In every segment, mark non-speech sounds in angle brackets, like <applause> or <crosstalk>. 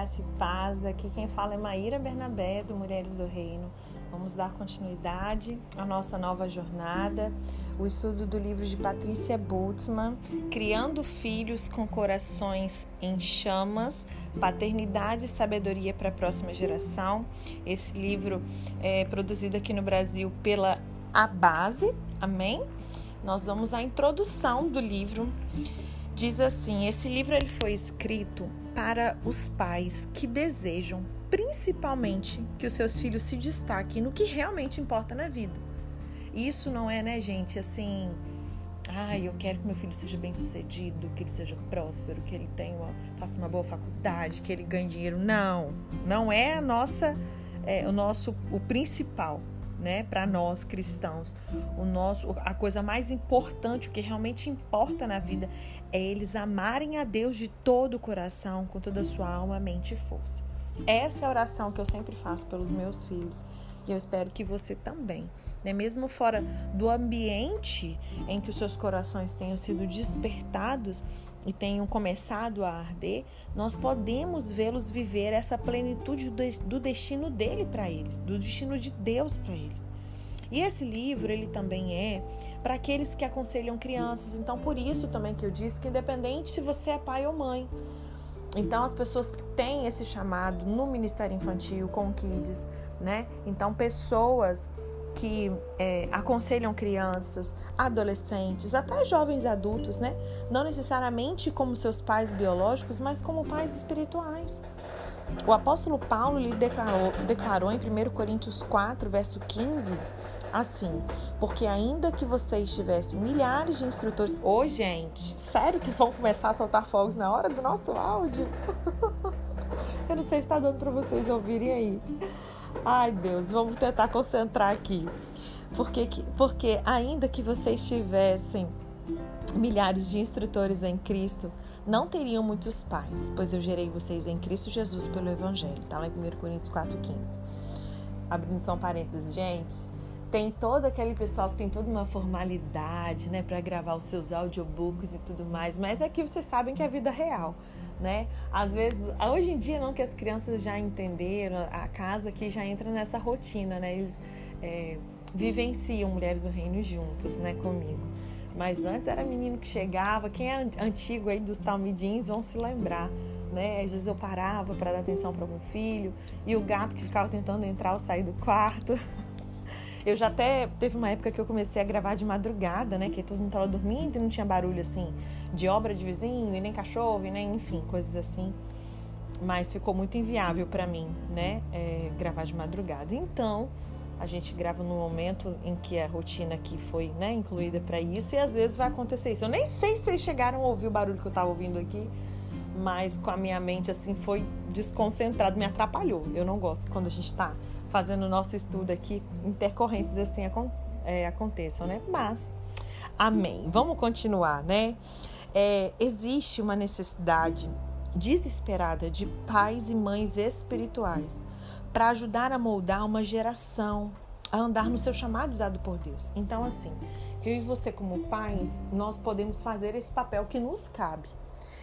graça e paz. Aqui quem fala é Maíra Bernabé, do Mulheres do Reino. Vamos dar continuidade à nossa nova jornada, o estudo do livro de Patrícia Boltzmann, Criando Filhos com Corações em Chamas, Paternidade e Sabedoria para a Próxima Geração. Esse livro é produzido aqui no Brasil pela A Base, amém? Nós vamos à introdução do livro. Diz assim: esse livro ele foi escrito para os pais que desejam, principalmente, que os seus filhos se destaquem no que realmente importa na vida. Isso não é, né, gente, assim, ai, eu quero que meu filho seja bem sucedido, que ele seja próspero, que ele tenha uma, faça uma boa faculdade, que ele ganhe dinheiro. Não, não é a nossa, é, o nosso, o principal né, para nós cristãos. O nosso, a coisa mais importante, o que realmente importa na vida, é eles amarem a Deus de todo o coração, com toda a sua alma, mente e força. Essa é a oração que eu sempre faço pelos meus filhos. E eu espero que você também, né? mesmo fora do ambiente em que os seus corações tenham sido despertados e tenham começado a arder, nós podemos vê-los viver essa plenitude do destino dele para eles, do destino de Deus para eles. E esse livro, ele também é para aqueles que aconselham crianças. Então, por isso também que eu disse que independente se você é pai ou mãe, então as pessoas que têm esse chamado no Ministério Infantil com Kids, né? Então, pessoas que é, aconselham crianças, adolescentes, até jovens adultos, né? Não necessariamente como seus pais biológicos, mas como pais espirituais. O apóstolo Paulo lhe declarou, declarou em 1 Coríntios 4, verso 15, assim: Porque ainda que vocês tivessem milhares de instrutores. Ô, oh, gente, sério que vão começar a soltar fogos na hora do nosso áudio? <laughs> Eu não sei se está dando para vocês ouvirem aí. Ai, Deus, vamos tentar concentrar aqui. Porque, porque ainda que vocês tivessem milhares de instrutores em Cristo, não teriam muitos pais, pois eu gerei vocês em Cristo Jesus pelo Evangelho. Está lá em 1 Coríntios 4,15. Abrindo só um parênteses, gente. Tem todo aquele pessoal que tem toda uma formalidade, né, para gravar os seus audiobooks e tudo mais, mas aqui vocês sabem que é a vida real né? Às vezes, hoje em dia não que as crianças já entenderam, a casa aqui já entra nessa rotina, né? Eles é, vivenciam Mulheres do Reino juntos, né, comigo. Mas antes era menino que chegava, quem é antigo aí dos talmidins vão se lembrar, né? Às vezes eu parava para dar atenção para algum filho e o gato que ficava tentando entrar ou sair do quarto. <laughs> Eu já até teve uma época que eu comecei a gravar de madrugada, né? Que todo mundo tava dormindo e não tinha barulho assim de obra de vizinho, e nem cachorro, e nem, enfim, coisas assim. Mas ficou muito inviável para mim, né? É, gravar de madrugada. Então, a gente grava no momento em que a rotina aqui foi né, incluída para isso, e às vezes vai acontecer isso. Eu nem sei se vocês chegaram a ouvir o barulho que eu estava ouvindo aqui, mas com a minha mente assim foi desconcentrado, me atrapalhou. Eu não gosto quando a gente está fazendo o nosso estudo aqui, intercorrências assim é, aconteçam, né? Mas, amém. Vamos continuar, né? É, existe uma necessidade desesperada de pais e mães espirituais para ajudar a moldar uma geração a andar no seu chamado dado por Deus. Então, assim, eu e você, como pais, nós podemos fazer esse papel que nos cabe.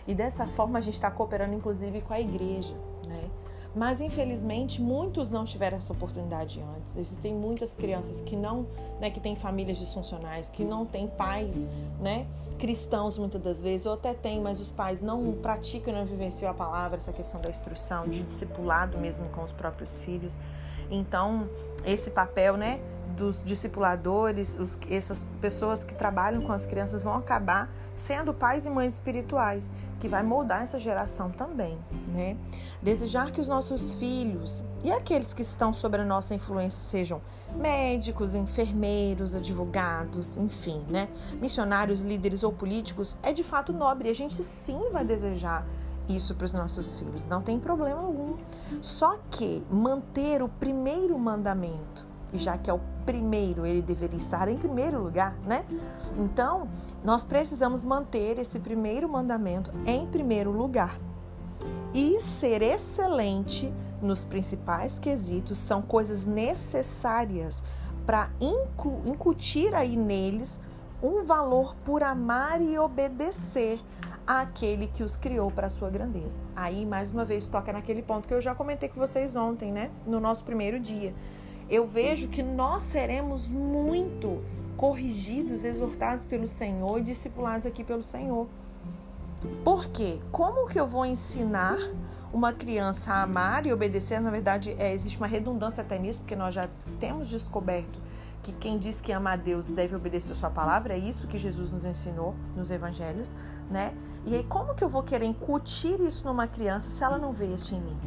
E dessa forma a gente está cooperando, inclusive, com a igreja, né? Mas infelizmente muitos não tiveram essa oportunidade antes. Existem muitas crianças que não, né, que têm famílias disfuncionais, que não têm pais, né, cristãos muitas das vezes, ou até têm, mas os pais não praticam, não vivenciam a palavra, essa questão da instrução, de discipulado mesmo com os próprios filhos. Então, esse papel, né, dos discipuladores, os, essas pessoas que trabalham com as crianças vão acabar sendo pais e mães espirituais que vai moldar essa geração também, né? Desejar que os nossos filhos e aqueles que estão sob a nossa influência sejam médicos, enfermeiros, advogados, enfim, né? Missionários, líderes ou políticos é de fato nobre. A gente sim vai desejar isso para os nossos filhos, não tem problema algum. Só que manter o primeiro mandamento já que é o primeiro, ele deveria estar em primeiro lugar, né? Então, nós precisamos manter esse primeiro mandamento em primeiro lugar. E ser excelente nos principais quesitos são coisas necessárias para incutir aí neles um valor por amar e obedecer àquele que os criou para a sua grandeza. Aí, mais uma vez, toca naquele ponto que eu já comentei com vocês ontem, né? No nosso primeiro dia. Eu vejo que nós seremos muito corrigidos, exortados pelo Senhor discipulados aqui pelo Senhor. Por quê? Como que eu vou ensinar uma criança a amar e obedecer? Na verdade, é, existe uma redundância até nisso, porque nós já temos descoberto que quem diz que ama a Deus deve obedecer a sua palavra, é isso que Jesus nos ensinou nos evangelhos, né? E aí como que eu vou querer incutir isso numa criança se ela não vê isso em mim?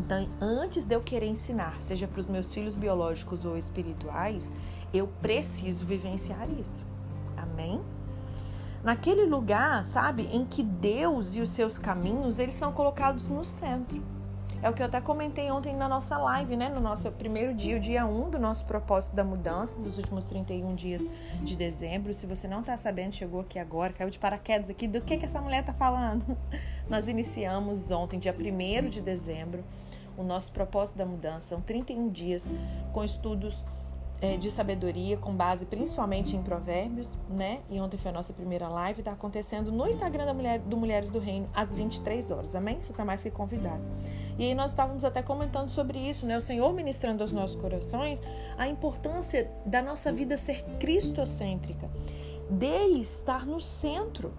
Então, antes de eu querer ensinar, seja para os meus filhos biológicos ou espirituais, eu preciso vivenciar isso. Amém? Naquele lugar, sabe, em que Deus e os seus caminhos, eles são colocados no centro. É o que eu até comentei ontem na nossa live, né? No nosso primeiro dia, o dia 1 um do nosso propósito da mudança, dos últimos 31 dias de dezembro. Se você não está sabendo, chegou aqui agora, caiu de paraquedas aqui, do que, que essa mulher está falando? <laughs> Nós iniciamos ontem, dia 1 de dezembro, o nosso propósito da mudança. São 31 dias com estudos é, de sabedoria, com base principalmente em provérbios, né? E ontem foi a nossa primeira live, está acontecendo no Instagram da Mulher, do Mulheres do Reino, às 23 horas, amém? Você está mais que convidado. E aí nós estávamos até comentando sobre isso, né? O Senhor ministrando aos nossos corações a importância da nossa vida ser cristocêntrica, dele estar no centro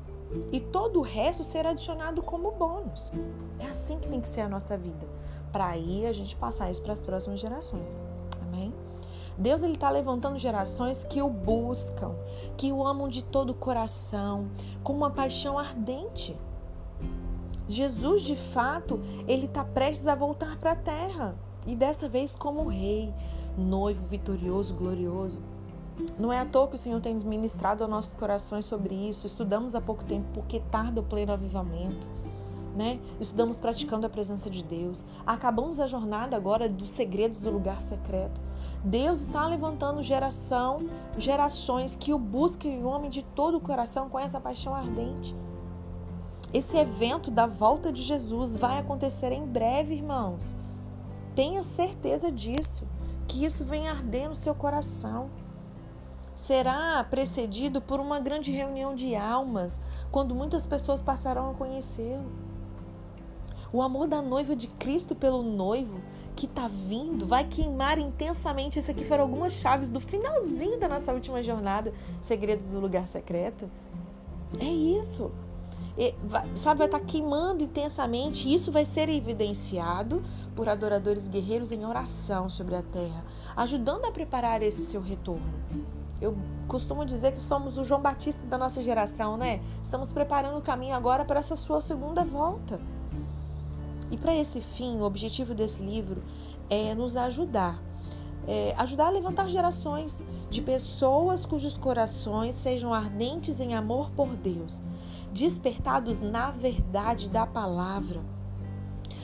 e todo o resto ser adicionado como bônus. É assim que tem que ser a nossa vida, para aí a gente passar isso para as próximas gerações, amém? Deus ele está levantando gerações que o buscam, que o amam de todo o coração, com uma paixão ardente. Jesus, de fato, ele está prestes a voltar para a terra e desta vez como rei, noivo vitorioso, glorioso. Não é à toa que o Senhor tem ministrado aos nossos corações sobre isso. Estudamos há pouco tempo porque tarda o pleno avivamento né? Estudamos praticando a presença de Deus. Acabamos a jornada agora dos segredos do lugar secreto. Deus está levantando geração, gerações que o busquem o homem de todo o coração com essa paixão ardente. Esse evento da volta de Jesus vai acontecer em breve, irmãos. Tenha certeza disso, que isso vem arder no seu coração será precedido por uma grande reunião de almas, quando muitas pessoas passarão a conhecê-lo. O amor da noiva de Cristo pelo noivo que está vindo vai queimar intensamente. Isso aqui foram algumas chaves do finalzinho da nossa última jornada, Segredos do Lugar Secreto. É isso. E, sabe, vai estar tá queimando intensamente. Isso vai ser evidenciado por adoradores guerreiros em oração sobre a terra, ajudando a preparar esse seu retorno. Eu costumo dizer que somos o João Batista da nossa geração, né? Estamos preparando o caminho agora para essa sua segunda volta. E para esse fim, o objetivo desse livro é nos ajudar. É, ajudar a levantar gerações de pessoas cujos corações sejam ardentes em amor por Deus, despertados na verdade da palavra,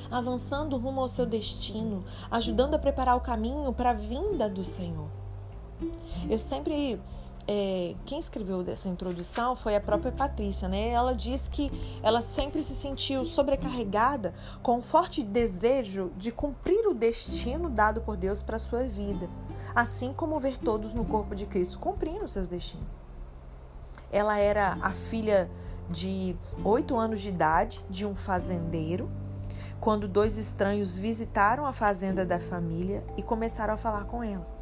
avançando rumo ao seu destino, ajudando a preparar o caminho para a vinda do Senhor. Eu sempre é, quem escreveu dessa introdução foi a própria Patrícia, né? Ela diz que ela sempre se sentiu sobrecarregada com um forte desejo de cumprir o destino dado por Deus para a sua vida, assim como ver todos no corpo de Cristo cumprindo seus destinos. Ela era a filha de oito anos de idade de um fazendeiro, quando dois estranhos visitaram a fazenda da família e começaram a falar com ela.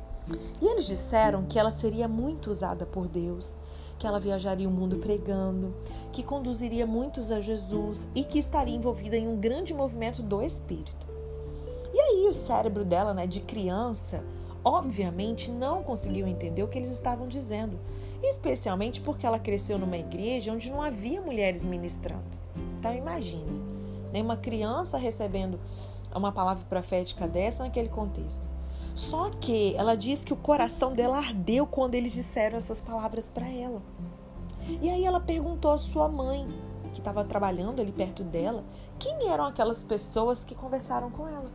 E eles disseram que ela seria muito usada por Deus, que ela viajaria o mundo pregando, que conduziria muitos a Jesus e que estaria envolvida em um grande movimento do Espírito. E aí o cérebro dela, né, de criança, obviamente não conseguiu entender o que eles estavam dizendo, especialmente porque ela cresceu numa igreja onde não havia mulheres ministrando. Então imagina, né, uma criança recebendo uma palavra profética dessa naquele contexto. Só que ela diz que o coração dela ardeu quando eles disseram essas palavras para ela. E aí ela perguntou à sua mãe, que estava trabalhando ali perto dela, quem eram aquelas pessoas que conversaram com ela.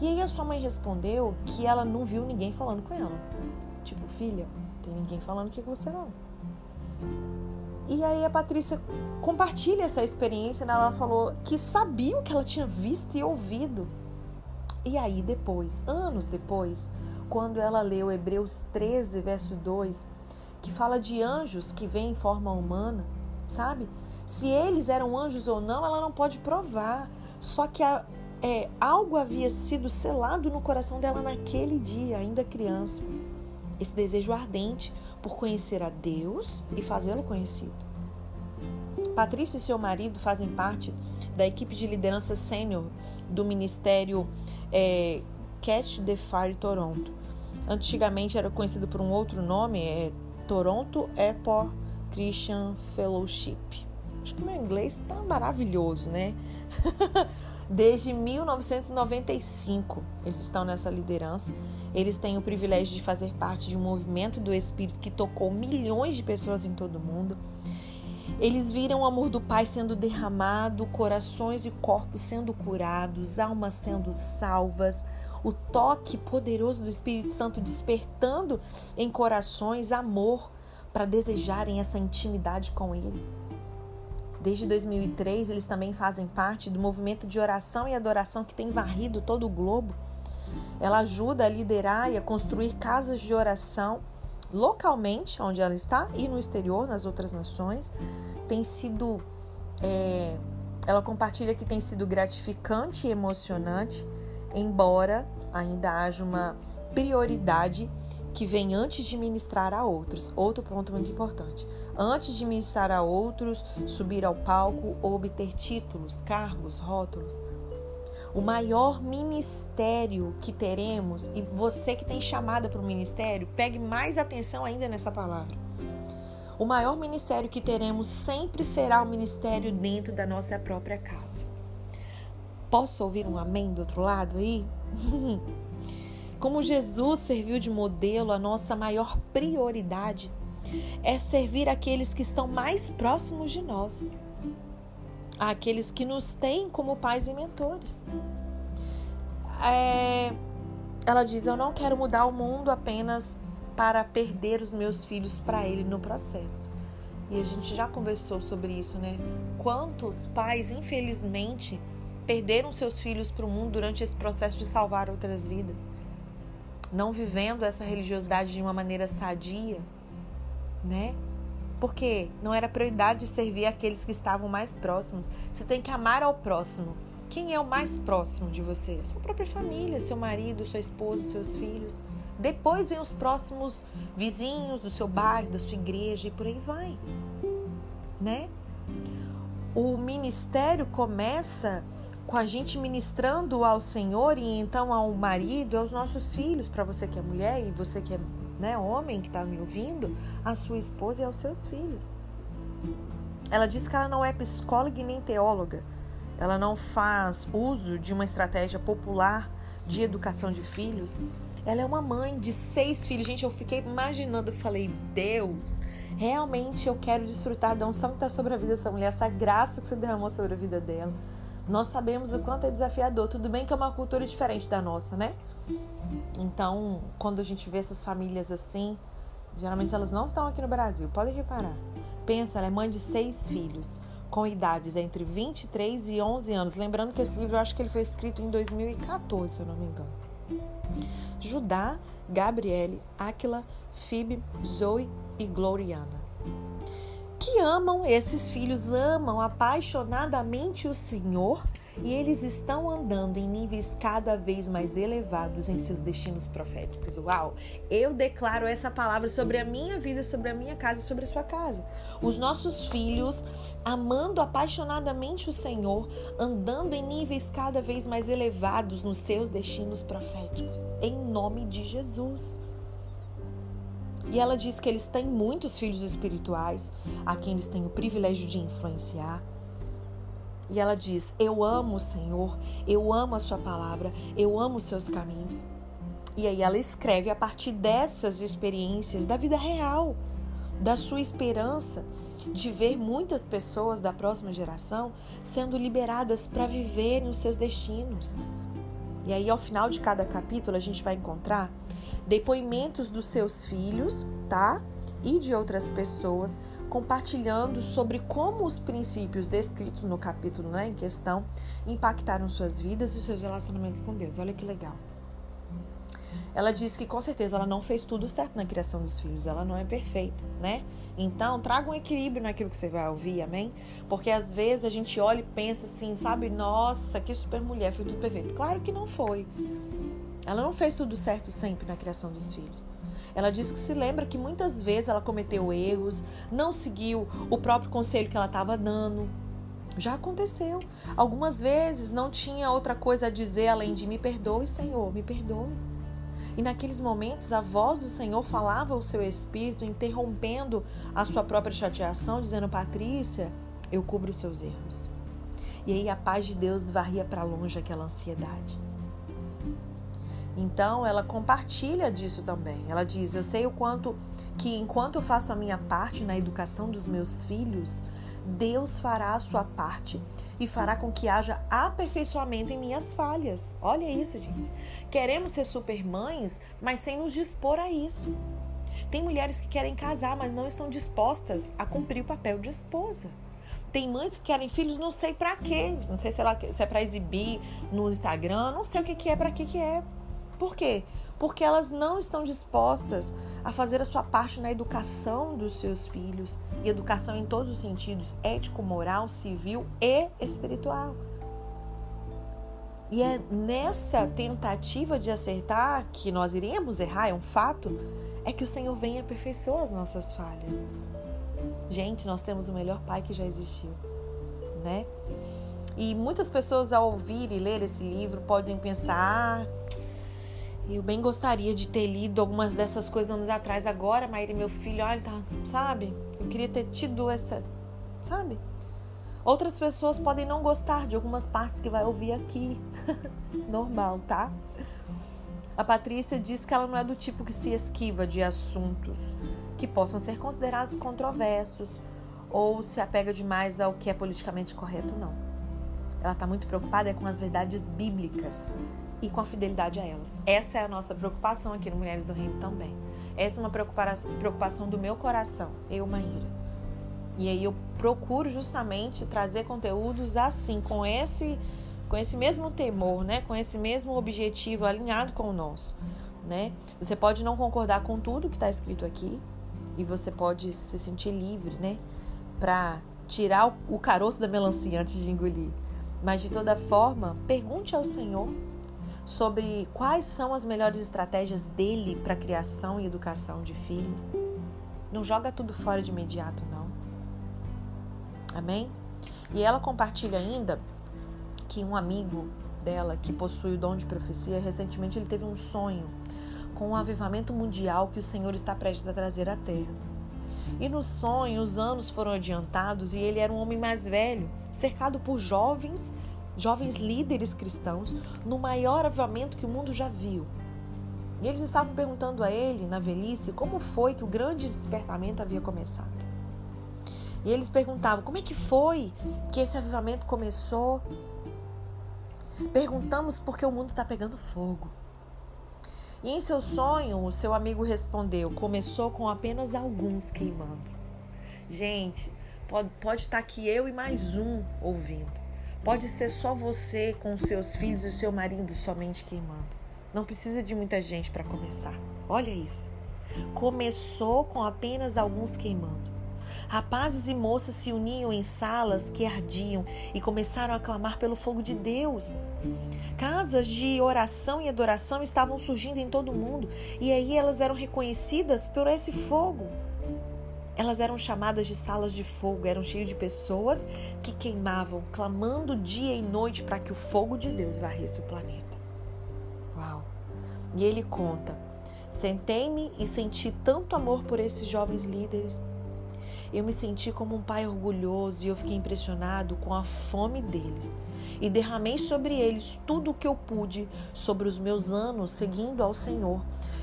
E aí a sua mãe respondeu que ela não viu ninguém falando com ela. Tipo, filha, tem ninguém falando aqui com você não. E aí a Patrícia compartilha essa experiência, né? ela falou que sabia o que ela tinha visto e ouvido e aí depois, anos depois, quando ela leu Hebreus 13, verso 2, que fala de anjos que vêm em forma humana, sabe? Se eles eram anjos ou não, ela não pode provar. Só que a, é, algo havia sido selado no coração dela naquele dia, ainda criança. Esse desejo ardente por conhecer a Deus e fazê-lo conhecido. Patrícia e seu marido fazem parte da equipe de liderança sênior do Ministério é, Catch the Fire Toronto. Antigamente era conhecido por um outro nome, é Toronto Airport Christian Fellowship. Acho que meu inglês está maravilhoso, né? <laughs> Desde 1995 eles estão nessa liderança. Eles têm o privilégio de fazer parte de um movimento do Espírito que tocou milhões de pessoas em todo o mundo. Eles viram o amor do Pai sendo derramado, corações e corpos sendo curados, almas sendo salvas, o toque poderoso do Espírito Santo despertando em corações amor para desejarem essa intimidade com Ele. Desde 2003, eles também fazem parte do movimento de oração e adoração que tem varrido todo o globo. Ela ajuda a liderar e a construir casas de oração localmente, onde ela está, e no exterior, nas outras nações. Tem sido. É, ela compartilha que tem sido gratificante e emocionante, embora ainda haja uma prioridade que vem antes de ministrar a outros. Outro ponto muito importante. Antes de ministrar a outros, subir ao palco ou obter títulos, cargos, rótulos. O maior ministério que teremos, e você que tem chamada para o ministério, pegue mais atenção ainda nessa palavra. O maior ministério que teremos sempre será o ministério dentro da nossa própria casa. Posso ouvir um amém do outro lado aí? <laughs> Como Jesus serviu de modelo, a nossa maior prioridade é servir aqueles que estão mais próximos de nós, aqueles que nos têm como pais e mentores. É, ela diz: Eu não quero mudar o mundo apenas para perder os meus filhos para Ele no processo. E a gente já conversou sobre isso, né? Quantos pais, infelizmente, perderam seus filhos para o mundo durante esse processo de salvar outras vidas? não vivendo essa religiosidade de uma maneira sadia, né? Porque não era prioridade servir aqueles que estavam mais próximos. Você tem que amar ao próximo. Quem é o mais próximo de você? Sua própria família, seu marido, sua esposa, seus filhos. Depois vem os próximos vizinhos do seu bairro, da sua igreja e por aí vai, né? O ministério começa com a gente ministrando ao Senhor e então ao marido, aos nossos filhos, para você que é mulher e você que é né, homem que está me ouvindo, a sua esposa e aos seus filhos. Ela diz que ela não é psicóloga e nem teóloga. Ela não faz uso de uma estratégia popular de educação de filhos. Ela é uma mãe de seis filhos. Gente, eu fiquei imaginando, eu falei, Deus, realmente eu quero desfrutar da unção que está sobre a vida dessa mulher, essa graça que você derramou sobre a vida dela. Nós sabemos o quanto é desafiador. Tudo bem que é uma cultura diferente da nossa, né? Então, quando a gente vê essas famílias assim, geralmente elas não estão aqui no Brasil. Podem reparar. Pensa, ela é mãe de seis filhos, com idades entre 23 e 11 anos. Lembrando que esse livro eu acho que ele foi escrito em 2014, se eu não me engano. Judá, Gabriele, Aquila, Phoebe, Zoe e Gloriana que amam, esses filhos amam apaixonadamente o Senhor e eles estão andando em níveis cada vez mais elevados em seus destinos proféticos. Uau! Eu declaro essa palavra sobre a minha vida, sobre a minha casa sobre a sua casa. Os nossos filhos amando apaixonadamente o Senhor, andando em níveis cada vez mais elevados nos seus destinos proféticos. Em nome de Jesus. E ela diz que eles têm muitos filhos espirituais, a quem eles têm o privilégio de influenciar. E ela diz: Eu amo o Senhor, eu amo a Sua palavra, eu amo os seus caminhos. E aí ela escreve a partir dessas experiências da vida real, da sua esperança de ver muitas pessoas da próxima geração sendo liberadas para viverem os seus destinos. E aí, ao final de cada capítulo, a gente vai encontrar depoimentos dos seus filhos, tá? E de outras pessoas compartilhando sobre como os princípios descritos no capítulo né, em questão impactaram suas vidas e seus relacionamentos com Deus. Olha que legal. ela diz que com certeza ela não fez tudo certo na criação dos filhos, ela não é perfeita, né? Então, traga um equilíbrio naquilo que você vai ouvir, amém? Porque às vezes a gente olha e pensa assim, sabe? Nossa, que super mulher, foi tudo perfeito. Claro que não foi. Ela não fez tudo certo sempre na criação dos filhos. Ela diz que se lembra que muitas vezes ela cometeu erros, não seguiu o próprio conselho que ela estava dando. Já aconteceu. Algumas vezes não tinha outra coisa a dizer além de me perdoe, Senhor, me perdoe. E naqueles momentos a voz do Senhor falava ao seu espírito, interrompendo a sua própria chateação, dizendo: Patrícia, eu cubro os seus erros. E aí a paz de Deus varria para longe aquela ansiedade. Então ela compartilha disso também. Ela diz: Eu sei o quanto que enquanto eu faço a minha parte na educação dos meus filhos, Deus fará a sua parte e fará com que haja aperfeiçoamento em minhas falhas. Olha isso, gente. Queremos ser supermães, mas sem nos dispor a isso. Tem mulheres que querem casar, mas não estão dispostas a cumprir o papel de esposa. Tem mães que querem filhos, não sei para quê. Não sei se, ela, se é para exibir no Instagram, não sei o que, que é, para que, que é. Por quê? Porque elas não estão dispostas a fazer a sua parte na educação dos seus filhos, e educação em todos os sentidos, ético, moral, civil e espiritual. E é nessa tentativa de acertar que nós iremos errar, é um fato, é que o Senhor vem e aperfeiçoa as nossas falhas. Gente, nós temos o melhor pai que já existiu, né? E muitas pessoas ao ouvir e ler esse livro podem pensar: ah, eu bem gostaria de ter lido algumas dessas coisas anos atrás. Agora, Maíra, meu filho, olha, tá, sabe? Eu queria ter tido essa, sabe? Outras pessoas podem não gostar de algumas partes que vai ouvir aqui. <laughs> Normal, tá? A Patrícia diz que ela não é do tipo que se esquiva de assuntos que possam ser considerados controversos ou se apega demais ao que é politicamente correto, não. Ela está muito preocupada com as verdades bíblicas e com a fidelidade a elas. Essa é a nossa preocupação aqui no Mulheres do Reino também. Essa é uma preocupação do meu coração, eu, Maíra. E aí eu procuro justamente trazer conteúdos assim, com esse com esse mesmo temor, né? Com esse mesmo objetivo alinhado com o nosso, né? Você pode não concordar com tudo que está escrito aqui e você pode se sentir livre, né? Para tirar o caroço da melancia antes de engolir. Mas de toda forma, pergunte ao Senhor sobre quais são as melhores estratégias dele para criação e educação de filhos. Não joga tudo fora de imediato, não. Amém? E ela compartilha ainda que um amigo dela que possui o dom de profecia, recentemente ele teve um sonho com um avivamento mundial que o Senhor está prestes a trazer à terra. E no sonho, os anos foram adiantados e ele era um homem mais velho, cercado por jovens jovens líderes cristãos no maior avivamento que o mundo já viu. E eles estavam perguntando a ele, na velhice, como foi que o grande despertamento havia começado. E eles perguntavam: como é que foi que esse avivamento começou? Perguntamos porque o mundo está pegando fogo. E em seu sonho, o seu amigo respondeu: começou com apenas alguns queimando. Gente, pode, pode estar aqui eu e mais um ouvindo. Pode ser só você com seus filhos e seu marido somente queimando. Não precisa de muita gente para começar. Olha isso. Começou com apenas alguns queimando. Rapazes e moças se uniam em salas que ardiam e começaram a clamar pelo fogo de Deus. Casas de oração e adoração estavam surgindo em todo o mundo e aí elas eram reconhecidas por esse fogo. Elas eram chamadas de salas de fogo, eram cheias de pessoas que queimavam, clamando dia e noite para que o fogo de Deus varresse o planeta. Uau! E ele conta: Sentei-me e senti tanto amor por esses jovens líderes. Eu me senti como um pai orgulhoso e eu fiquei impressionado com a fome deles. E derramei sobre eles tudo o que eu pude sobre os meus anos seguindo ao Senhor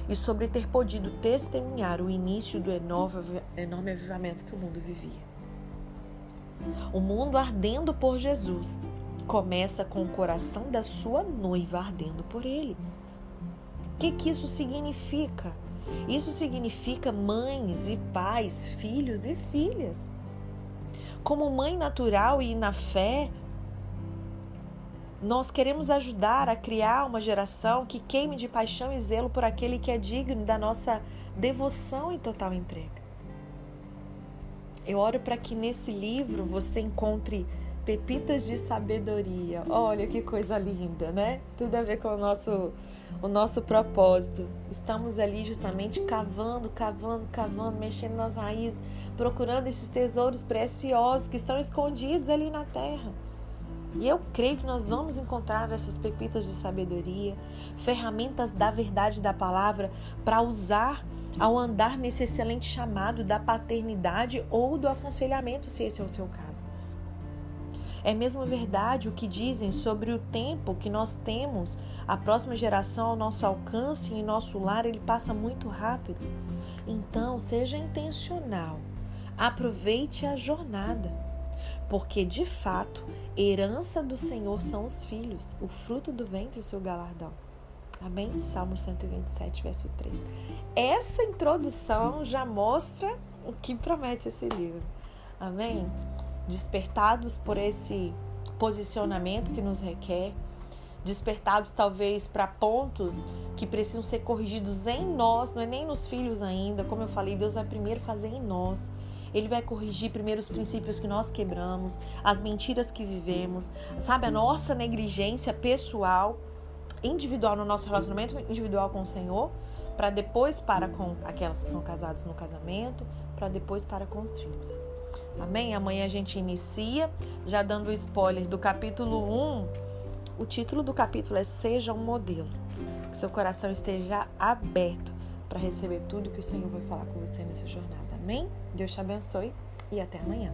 e sobre ter podido testemunhar o início do enorme avivamento que o mundo vivia. O mundo ardendo por Jesus começa com o coração da sua noiva ardendo por ele. O que, que isso significa? Isso significa mães e pais, filhos e filhas. Como mãe natural e na fé, Nós queremos ajudar a criar uma geração que queime de paixão e zelo por aquele que é digno da nossa devoção e total entrega. Eu oro para que nesse livro você encontre pepitas de sabedoria. Olha que coisa linda, né? Tudo a ver com o nosso o nosso propósito. Estamos ali justamente cavando, cavando, cavando, mexendo nas raízes, procurando esses tesouros preciosos que estão escondidos ali na terra. E eu creio que nós vamos encontrar essas pepitas de sabedoria, ferramentas da verdade da palavra para usar ao andar nesse excelente chamado da paternidade ou do aconselhamento, se esse é o seu caso. É mesmo verdade o que dizem sobre o tempo que nós temos, a próxima geração ao nosso alcance e em nosso lar, ele passa muito rápido. Então, seja intencional. Aproveite a jornada. Porque, de fato, herança do Senhor são os filhos, o fruto do ventre, o seu galardão. Amém? Salmo 127, verso 3. Essa introdução já mostra o que promete esse livro. Amém? Despertados por esse posicionamento que nos requer, despertados talvez para pontos que precisam ser corrigidos em nós, não é nem nos filhos ainda. Como eu falei, Deus vai primeiro fazer em nós. Ele vai corrigir primeiro os princípios que nós quebramos, as mentiras que vivemos, sabe, a nossa negligência pessoal individual no nosso relacionamento individual com o Senhor, para depois para com aquelas que são casadas no casamento, para depois para com os filhos. Amém? Amanhã a gente inicia, já dando o spoiler do capítulo 1. O título do capítulo é Seja um modelo. Que seu coração esteja aberto para receber tudo que o Senhor vai falar com você nessa jornada. Amém? Deus te abençoe e até amanhã.